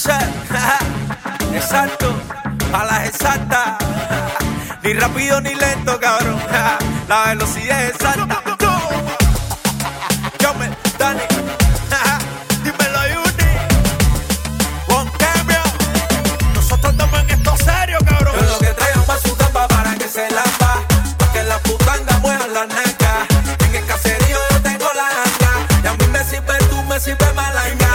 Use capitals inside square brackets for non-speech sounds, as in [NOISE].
[LAUGHS] Exacto, a las exactas. [LAUGHS] Ni rápido ni lento, cabrón. [LAUGHS] La velocidad es exacta. Yo me, Dani. Dímelo, Yuni. Juan Cambio. Nosotros estamos en esto serio, cabrón. Lo que traigo más su tamba para que se lamba. Porque la putanga muevan la naca. En el caserío yo tengo la anda. Y a mí me sirve tú, me sirve malanga.